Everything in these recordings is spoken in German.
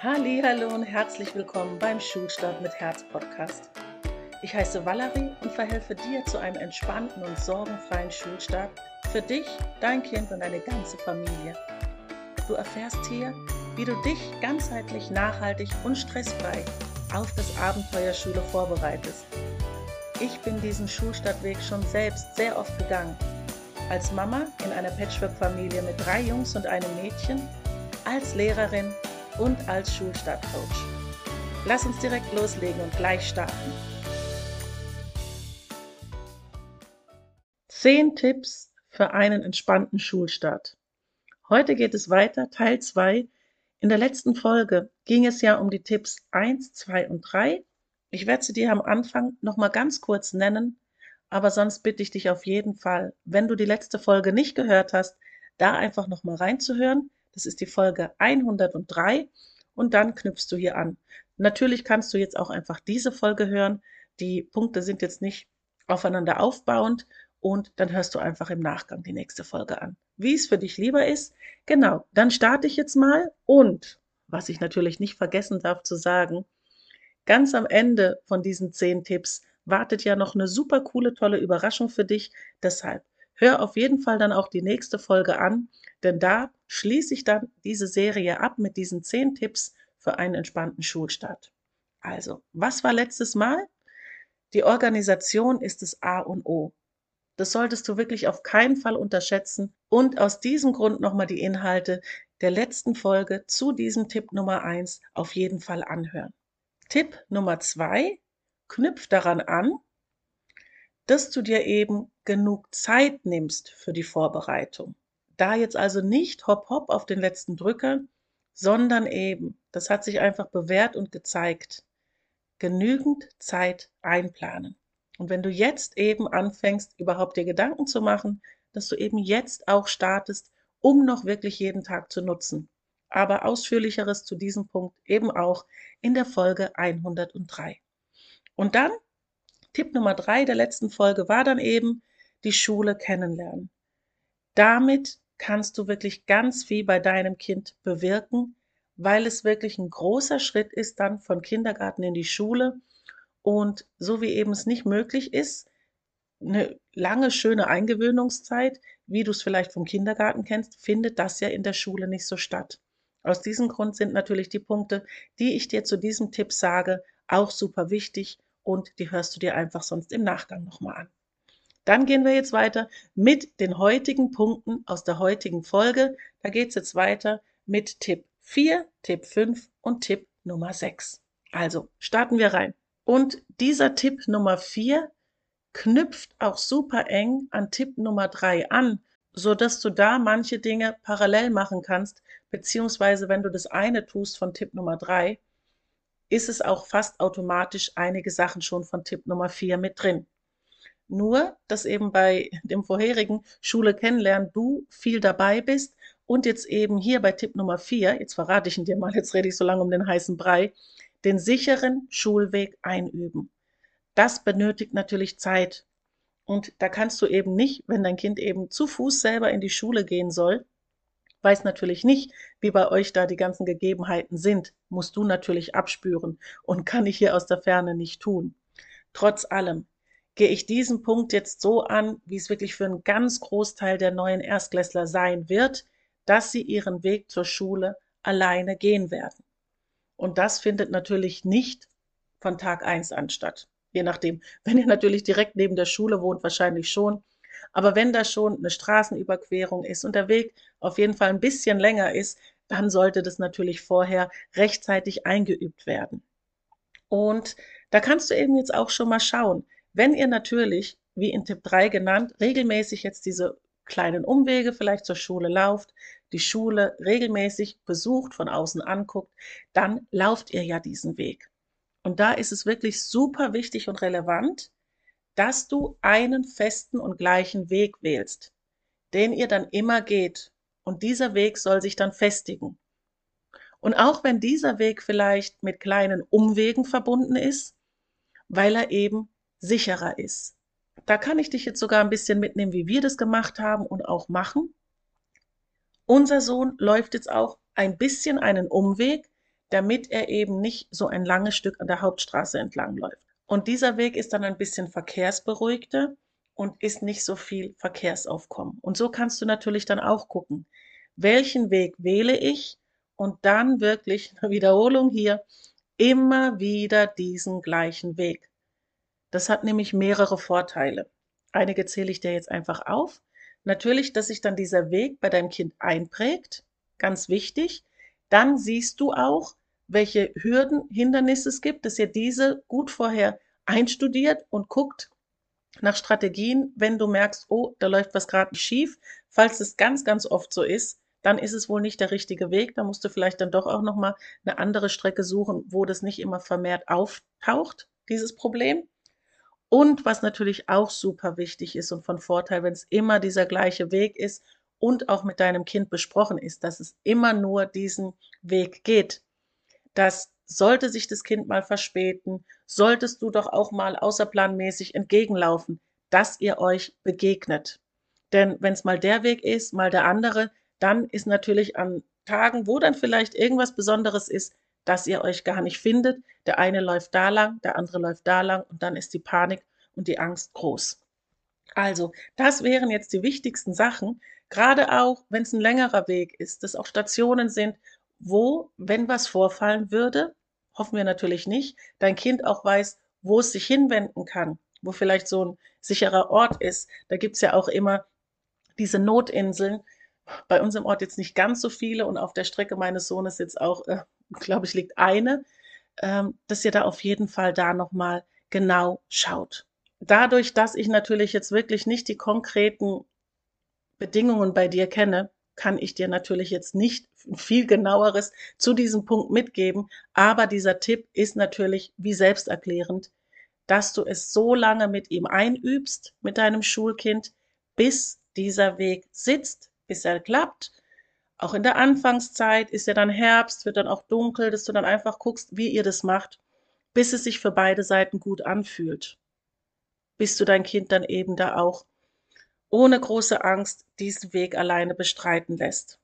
Hallo und herzlich willkommen beim Schulstart mit Herz Podcast. Ich heiße Valerie und verhelfe dir zu einem entspannten und sorgenfreien Schulstart für dich, dein Kind und deine ganze Familie. Du erfährst hier, wie du dich ganzheitlich, nachhaltig und stressfrei auf das Abenteuer Schule vorbereitest. Ich bin diesen Schulstartweg schon selbst sehr oft gegangen. Als Mama in einer Patchwork-Familie mit drei Jungs und einem Mädchen, als Lehrerin und als Schulstartcoach. Lass uns direkt loslegen und gleich starten. Zehn Tipps für einen entspannten Schulstart. Heute geht es weiter, Teil 2. In der letzten Folge ging es ja um die Tipps 1, 2 und 3. Ich werde sie dir am Anfang nochmal ganz kurz nennen, aber sonst bitte ich dich auf jeden Fall, wenn du die letzte Folge nicht gehört hast, da einfach nochmal reinzuhören. Das ist die Folge 103 und dann knüpfst du hier an. Natürlich kannst du jetzt auch einfach diese Folge hören. Die Punkte sind jetzt nicht aufeinander aufbauend und dann hörst du einfach im Nachgang die nächste Folge an. Wie es für dich lieber ist. Genau, dann starte ich jetzt mal und was ich natürlich nicht vergessen darf zu sagen, ganz am Ende von diesen zehn Tipps wartet ja noch eine super coole, tolle Überraschung für dich. Deshalb hör auf jeden Fall dann auch die nächste Folge an, denn da schließe ich dann diese Serie ab mit diesen zehn Tipps für einen entspannten Schulstart. Also, was war letztes Mal? Die Organisation ist das A und O. Das solltest du wirklich auf keinen Fall unterschätzen und aus diesem Grund nochmal die Inhalte der letzten Folge zu diesem Tipp Nummer eins auf jeden Fall anhören. Tipp Nummer zwei knüpft daran an, dass du dir eben genug Zeit nimmst für die Vorbereitung. Da jetzt also nicht hopp hopp auf den letzten Drücker, sondern eben, das hat sich einfach bewährt und gezeigt, genügend Zeit einplanen. Und wenn du jetzt eben anfängst, überhaupt dir Gedanken zu machen, dass du eben jetzt auch startest, um noch wirklich jeden Tag zu nutzen. Aber ausführlicheres zu diesem Punkt eben auch in der Folge 103. Und dann Tipp Nummer drei der letzten Folge war dann eben die Schule kennenlernen. Damit kannst du wirklich ganz viel bei deinem Kind bewirken, weil es wirklich ein großer Schritt ist dann von Kindergarten in die Schule. Und so wie eben es nicht möglich ist, eine lange, schöne Eingewöhnungszeit, wie du es vielleicht vom Kindergarten kennst, findet das ja in der Schule nicht so statt. Aus diesem Grund sind natürlich die Punkte, die ich dir zu diesem Tipp sage, auch super wichtig und die hörst du dir einfach sonst im Nachgang nochmal an. Dann gehen wir jetzt weiter mit den heutigen Punkten aus der heutigen Folge. Da geht es jetzt weiter mit Tipp 4, Tipp 5 und Tipp Nummer 6. Also starten wir rein. Und dieser Tipp Nummer 4 knüpft auch super eng an Tipp Nummer 3 an, so dass du da manche Dinge parallel machen kannst, beziehungsweise wenn du das eine tust von Tipp Nummer 3, ist es auch fast automatisch einige Sachen schon von Tipp Nummer 4 mit drin. Nur, dass eben bei dem vorherigen Schule kennenlernen du viel dabei bist und jetzt eben hier bei Tipp Nummer 4, jetzt verrate ich ihn dir mal, jetzt rede ich so lange um den heißen Brei, den sicheren Schulweg einüben. Das benötigt natürlich Zeit. Und da kannst du eben nicht, wenn dein Kind eben zu Fuß selber in die Schule gehen soll, weiß natürlich nicht, wie bei euch da die ganzen Gegebenheiten sind, musst du natürlich abspüren und kann ich hier aus der Ferne nicht tun. Trotz allem gehe ich diesen Punkt jetzt so an, wie es wirklich für einen ganz Großteil der neuen Erstklässler sein wird, dass sie ihren Weg zur Schule alleine gehen werden. Und das findet natürlich nicht von Tag eins an statt. Je nachdem, wenn ihr natürlich direkt neben der Schule wohnt, wahrscheinlich schon, aber wenn da schon eine Straßenüberquerung ist und der Weg auf jeden Fall ein bisschen länger ist, dann sollte das natürlich vorher rechtzeitig eingeübt werden. Und da kannst du eben jetzt auch schon mal schauen, wenn ihr natürlich, wie in Tipp 3 genannt, regelmäßig jetzt diese kleinen Umwege vielleicht zur Schule lauft, die Schule regelmäßig besucht, von außen anguckt, dann lauft ihr ja diesen Weg. Und da ist es wirklich super wichtig und relevant, dass du einen festen und gleichen Weg wählst, den ihr dann immer geht. Und dieser Weg soll sich dann festigen. Und auch wenn dieser Weg vielleicht mit kleinen Umwegen verbunden ist, weil er eben sicherer ist. Da kann ich dich jetzt sogar ein bisschen mitnehmen, wie wir das gemacht haben und auch machen. Unser Sohn läuft jetzt auch ein bisschen einen Umweg, damit er eben nicht so ein langes Stück an der Hauptstraße entlang läuft. Und dieser Weg ist dann ein bisschen verkehrsberuhigter und ist nicht so viel Verkehrsaufkommen. Und so kannst du natürlich dann auch gucken, welchen Weg wähle ich und dann wirklich Wiederholung hier, immer wieder diesen gleichen Weg. Das hat nämlich mehrere Vorteile. Einige zähle ich dir jetzt einfach auf. Natürlich, dass sich dann dieser Weg bei deinem Kind einprägt, ganz wichtig. Dann siehst du auch, welche Hürden, Hindernisse es gibt, dass ihr diese gut vorher einstudiert und guckt nach Strategien, wenn du merkst, oh, da läuft was gerade schief. Falls es ganz, ganz oft so ist, dann ist es wohl nicht der richtige Weg. Da musst du vielleicht dann doch auch nochmal eine andere Strecke suchen, wo das nicht immer vermehrt auftaucht, dieses Problem. Und was natürlich auch super wichtig ist und von Vorteil, wenn es immer dieser gleiche Weg ist und auch mit deinem Kind besprochen ist, dass es immer nur diesen Weg geht. Dass sollte sich das Kind mal verspäten, solltest du doch auch mal außerplanmäßig entgegenlaufen, dass ihr euch begegnet. Denn wenn es mal der Weg ist, mal der andere, dann ist natürlich an Tagen, wo dann vielleicht irgendwas Besonderes ist, dass ihr euch gar nicht findet. Der eine läuft da lang, der andere läuft da lang und dann ist die Panik und die Angst groß. Also, das wären jetzt die wichtigsten Sachen, gerade auch, wenn es ein längerer Weg ist, dass auch Stationen sind, wo, wenn was vorfallen würde, hoffen wir natürlich nicht, dein Kind auch weiß, wo es sich hinwenden kann, wo vielleicht so ein sicherer Ort ist. Da gibt es ja auch immer diese Notinseln. Bei uns im Ort jetzt nicht ganz so viele und auf der Strecke meines Sohnes jetzt auch, äh, glaube ich, liegt eine, ähm, dass ihr da auf jeden Fall da nochmal genau schaut. Dadurch, dass ich natürlich jetzt wirklich nicht die konkreten Bedingungen bei dir kenne, kann ich dir natürlich jetzt nicht viel genaueres zu diesem Punkt mitgeben, aber dieser Tipp ist natürlich wie selbsterklärend, dass du es so lange mit ihm einübst, mit deinem Schulkind, bis dieser Weg sitzt, bis er klappt. Auch in der Anfangszeit ist ja dann Herbst, wird dann auch dunkel, dass du dann einfach guckst, wie ihr das macht, bis es sich für beide Seiten gut anfühlt. Bis du dein Kind dann eben da auch ohne große Angst diesen Weg alleine bestreiten lässt.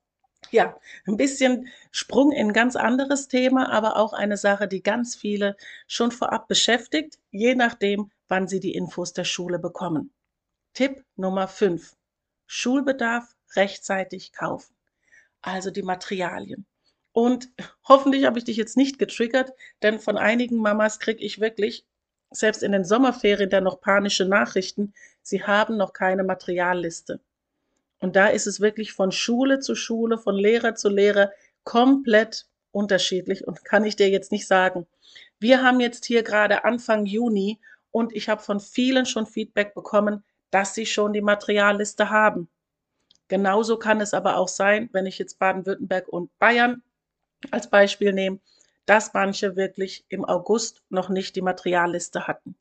Ja, ein bisschen Sprung in ein ganz anderes Thema, aber auch eine Sache, die ganz viele schon vorab beschäftigt, je nachdem, wann sie die Infos der Schule bekommen. Tipp Nummer 5. Schulbedarf rechtzeitig kaufen. Also die Materialien. Und hoffentlich habe ich dich jetzt nicht getriggert, denn von einigen Mamas kriege ich wirklich selbst in den Sommerferien dann noch panische Nachrichten, sie haben noch keine Materialliste. Und da ist es wirklich von Schule zu Schule, von Lehrer zu Lehrer komplett unterschiedlich und kann ich dir jetzt nicht sagen. Wir haben jetzt hier gerade Anfang Juni und ich habe von vielen schon Feedback bekommen, dass sie schon die Materialliste haben. Genauso kann es aber auch sein, wenn ich jetzt Baden-Württemberg und Bayern als Beispiel nehme, dass manche wirklich im August noch nicht die Materialliste hatten.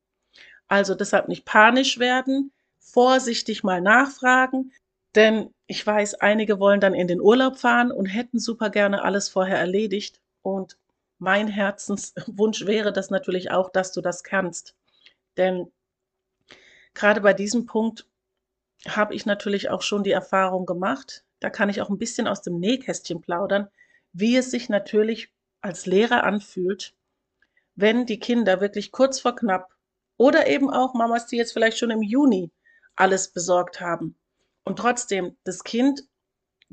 Also deshalb nicht panisch werden, vorsichtig mal nachfragen, denn ich weiß, einige wollen dann in den Urlaub fahren und hätten super gerne alles vorher erledigt. Und mein Herzenswunsch wäre das natürlich auch, dass du das kannst. Denn gerade bei diesem Punkt habe ich natürlich auch schon die Erfahrung gemacht, da kann ich auch ein bisschen aus dem Nähkästchen plaudern, wie es sich natürlich als Lehrer anfühlt, wenn die Kinder wirklich kurz vor knapp oder eben auch Mamas, die jetzt vielleicht schon im Juni alles besorgt haben und trotzdem das Kind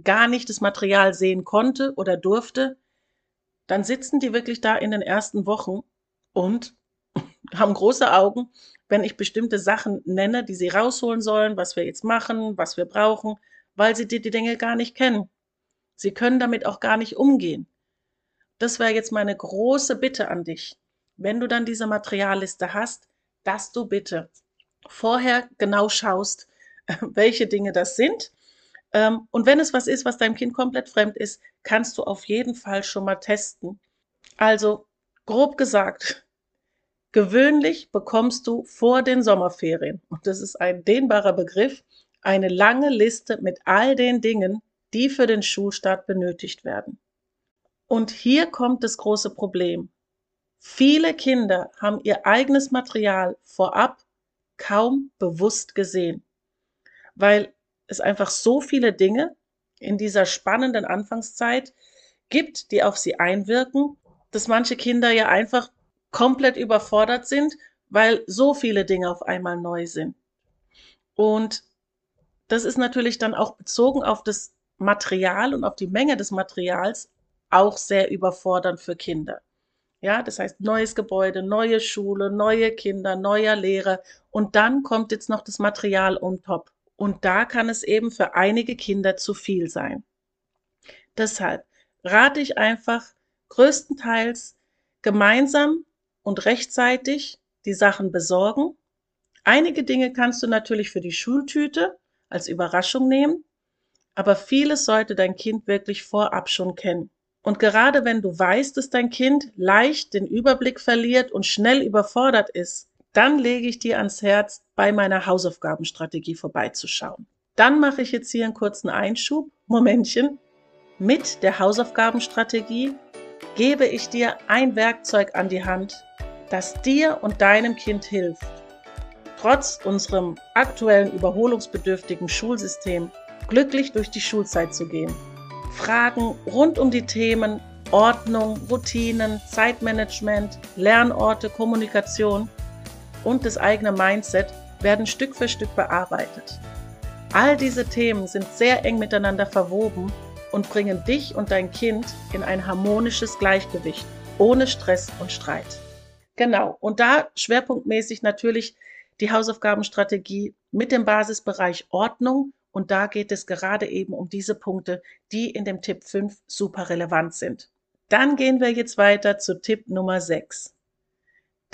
gar nicht das Material sehen konnte oder durfte, dann sitzen die wirklich da in den ersten Wochen und haben große Augen, wenn ich bestimmte Sachen nenne, die sie rausholen sollen, was wir jetzt machen, was wir brauchen, weil sie die, die Dinge gar nicht kennen. Sie können damit auch gar nicht umgehen. Das wäre jetzt meine große Bitte an dich. Wenn du dann diese Materialliste hast, dass du bitte vorher genau schaust, welche Dinge das sind. Ähm, und wenn es was ist, was deinem Kind komplett fremd ist, kannst du auf jeden Fall schon mal testen. Also, grob gesagt, gewöhnlich bekommst du vor den Sommerferien, und das ist ein dehnbarer Begriff, eine lange Liste mit all den Dingen, die für den Schulstart benötigt werden. Und hier kommt das große Problem. Viele Kinder haben ihr eigenes Material vorab kaum bewusst gesehen, weil es einfach so viele Dinge in dieser spannenden Anfangszeit gibt, die auf sie einwirken dass manche Kinder ja einfach komplett überfordert sind, weil so viele Dinge auf einmal neu sind. Und das ist natürlich dann auch bezogen auf das Material und auf die Menge des Materials auch sehr überfordernd für Kinder. Ja, das heißt neues Gebäude, neue Schule, neue Kinder, neuer Lehrer und dann kommt jetzt noch das Material on top. Und da kann es eben für einige Kinder zu viel sein. Deshalb rate ich einfach größtenteils gemeinsam und rechtzeitig die Sachen besorgen. Einige Dinge kannst du natürlich für die Schultüte als Überraschung nehmen, aber vieles sollte dein Kind wirklich vorab schon kennen. Und gerade wenn du weißt, dass dein Kind leicht den Überblick verliert und schnell überfordert ist, dann lege ich dir ans Herz, bei meiner Hausaufgabenstrategie vorbeizuschauen. Dann mache ich jetzt hier einen kurzen Einschub. Momentchen. Mit der Hausaufgabenstrategie gebe ich dir ein Werkzeug an die Hand, das dir und deinem Kind hilft, trotz unserem aktuellen überholungsbedürftigen Schulsystem glücklich durch die Schulzeit zu gehen. Fragen rund um die Themen Ordnung, Routinen, Zeitmanagement, Lernorte, Kommunikation und das eigene Mindset werden Stück für Stück bearbeitet. All diese Themen sind sehr eng miteinander verwoben und bringen dich und dein Kind in ein harmonisches Gleichgewicht, ohne Stress und Streit. Genau, und da schwerpunktmäßig natürlich die Hausaufgabenstrategie mit dem Basisbereich Ordnung und da geht es gerade eben um diese Punkte, die in dem Tipp 5 super relevant sind. Dann gehen wir jetzt weiter zu Tipp Nummer 6.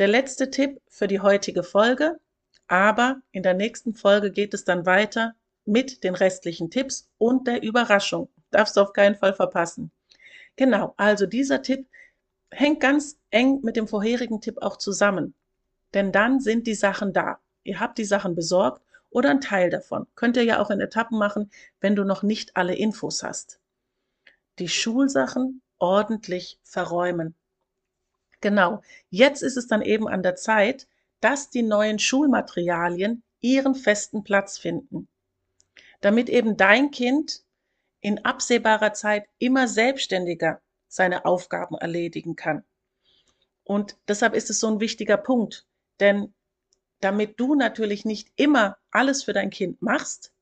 Der letzte Tipp für die heutige Folge, aber in der nächsten Folge geht es dann weiter mit den restlichen Tipps und der Überraschung. Darfst du auf keinen Fall verpassen. Genau, also dieser Tipp hängt ganz eng mit dem vorherigen Tipp auch zusammen. Denn dann sind die Sachen da. Ihr habt die Sachen besorgt oder ein Teil davon. Könnt ihr ja auch in Etappen machen, wenn du noch nicht alle Infos hast. Die Schulsachen ordentlich verräumen. Genau, jetzt ist es dann eben an der Zeit, dass die neuen Schulmaterialien ihren festen Platz finden. Damit eben dein Kind in absehbarer Zeit immer selbstständiger seine Aufgaben erledigen kann. Und deshalb ist es so ein wichtiger Punkt, denn damit du natürlich nicht immer alles für dein Kind machst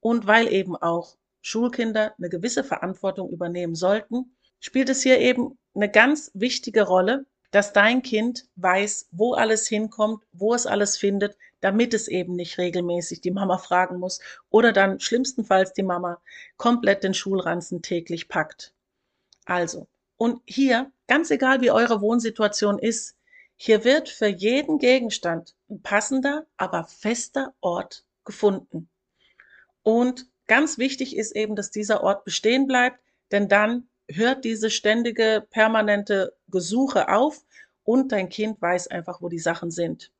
und weil eben auch Schulkinder eine gewisse Verantwortung übernehmen sollten, spielt es hier eben eine ganz wichtige Rolle, dass dein Kind weiß, wo alles hinkommt, wo es alles findet, damit es eben nicht regelmäßig die Mama fragen muss oder dann schlimmstenfalls die Mama komplett den Schulranzen täglich packt. Also, und hier, ganz egal wie eure Wohnsituation ist, hier wird für jeden Gegenstand ein passender, aber fester Ort gefunden. Und ganz wichtig ist eben, dass dieser Ort bestehen bleibt, denn dann hört diese ständige, permanente Gesuche auf und dein Kind weiß einfach, wo die Sachen sind.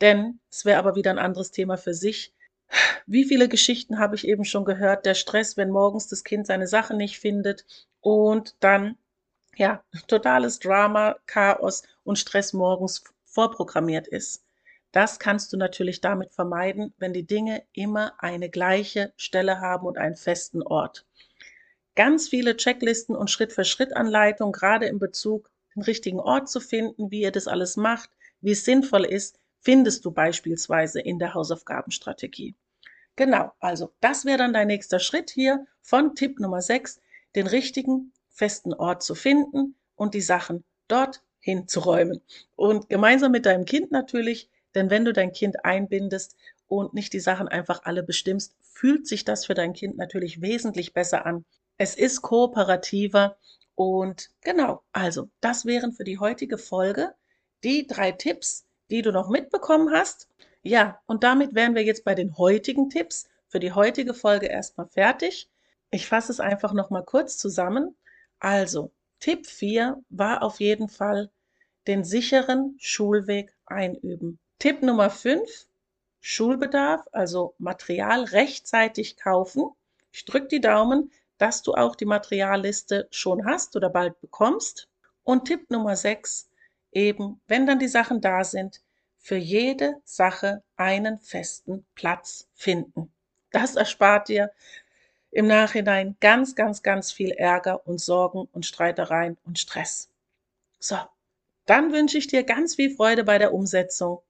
Denn es wäre aber wieder ein anderes Thema für sich. Wie viele Geschichten habe ich eben schon gehört? Der Stress, wenn morgens das Kind seine Sachen nicht findet und dann ja, totales Drama, Chaos und Stress morgens vorprogrammiert ist. Das kannst du natürlich damit vermeiden, wenn die Dinge immer eine gleiche Stelle haben und einen festen Ort. Ganz viele Checklisten und Schritt-für-Schritt-Anleitungen, gerade in Bezug den richtigen Ort zu finden, wie ihr das alles macht, wie es sinnvoll ist, findest du beispielsweise in der Hausaufgabenstrategie. Genau, also das wäre dann dein nächster Schritt hier von Tipp Nummer 6, den richtigen festen Ort zu finden und die Sachen dort hinzuräumen. Und gemeinsam mit deinem Kind natürlich, denn wenn du dein Kind einbindest und nicht die Sachen einfach alle bestimmst, fühlt sich das für dein Kind natürlich wesentlich besser an. Es ist kooperativer und genau, also das wären für die heutige Folge die drei Tipps, die du noch mitbekommen hast. Ja, und damit wären wir jetzt bei den heutigen Tipps für die heutige Folge erstmal fertig. Ich fasse es einfach nochmal kurz zusammen. Also, Tipp 4 war auf jeden Fall den sicheren Schulweg einüben. Tipp Nummer 5, Schulbedarf, also Material rechtzeitig kaufen. Ich drücke die Daumen, dass du auch die Materialliste schon hast oder bald bekommst. Und Tipp Nummer 6, eben, wenn dann die Sachen da sind, für jede Sache einen festen Platz finden. Das erspart dir im Nachhinein ganz, ganz, ganz viel Ärger und Sorgen und Streitereien und Stress. So, dann wünsche ich dir ganz viel Freude bei der Umsetzung.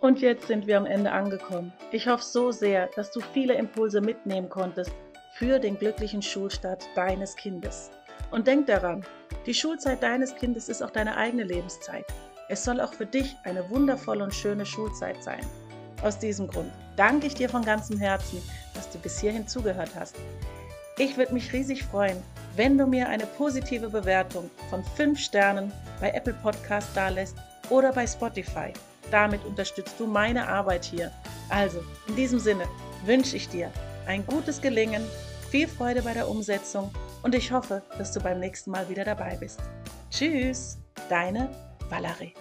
Und jetzt sind wir am Ende angekommen. Ich hoffe so sehr, dass du viele Impulse mitnehmen konntest für den glücklichen Schulstart deines Kindes. Und denk daran, die Schulzeit deines Kindes ist auch deine eigene Lebenszeit. Es soll auch für dich eine wundervolle und schöne Schulzeit sein. Aus diesem Grund danke ich dir von ganzem Herzen, dass du bis hierhin zugehört hast. Ich würde mich riesig freuen, wenn du mir eine positive Bewertung von 5 Sternen bei Apple Podcast dalässt oder bei Spotify. Damit unterstützt du meine Arbeit hier. Also, in diesem Sinne wünsche ich dir ein gutes Gelingen, viel Freude bei der Umsetzung und ich hoffe, dass du beim nächsten Mal wieder dabei bist. Tschüss, deine Valerie.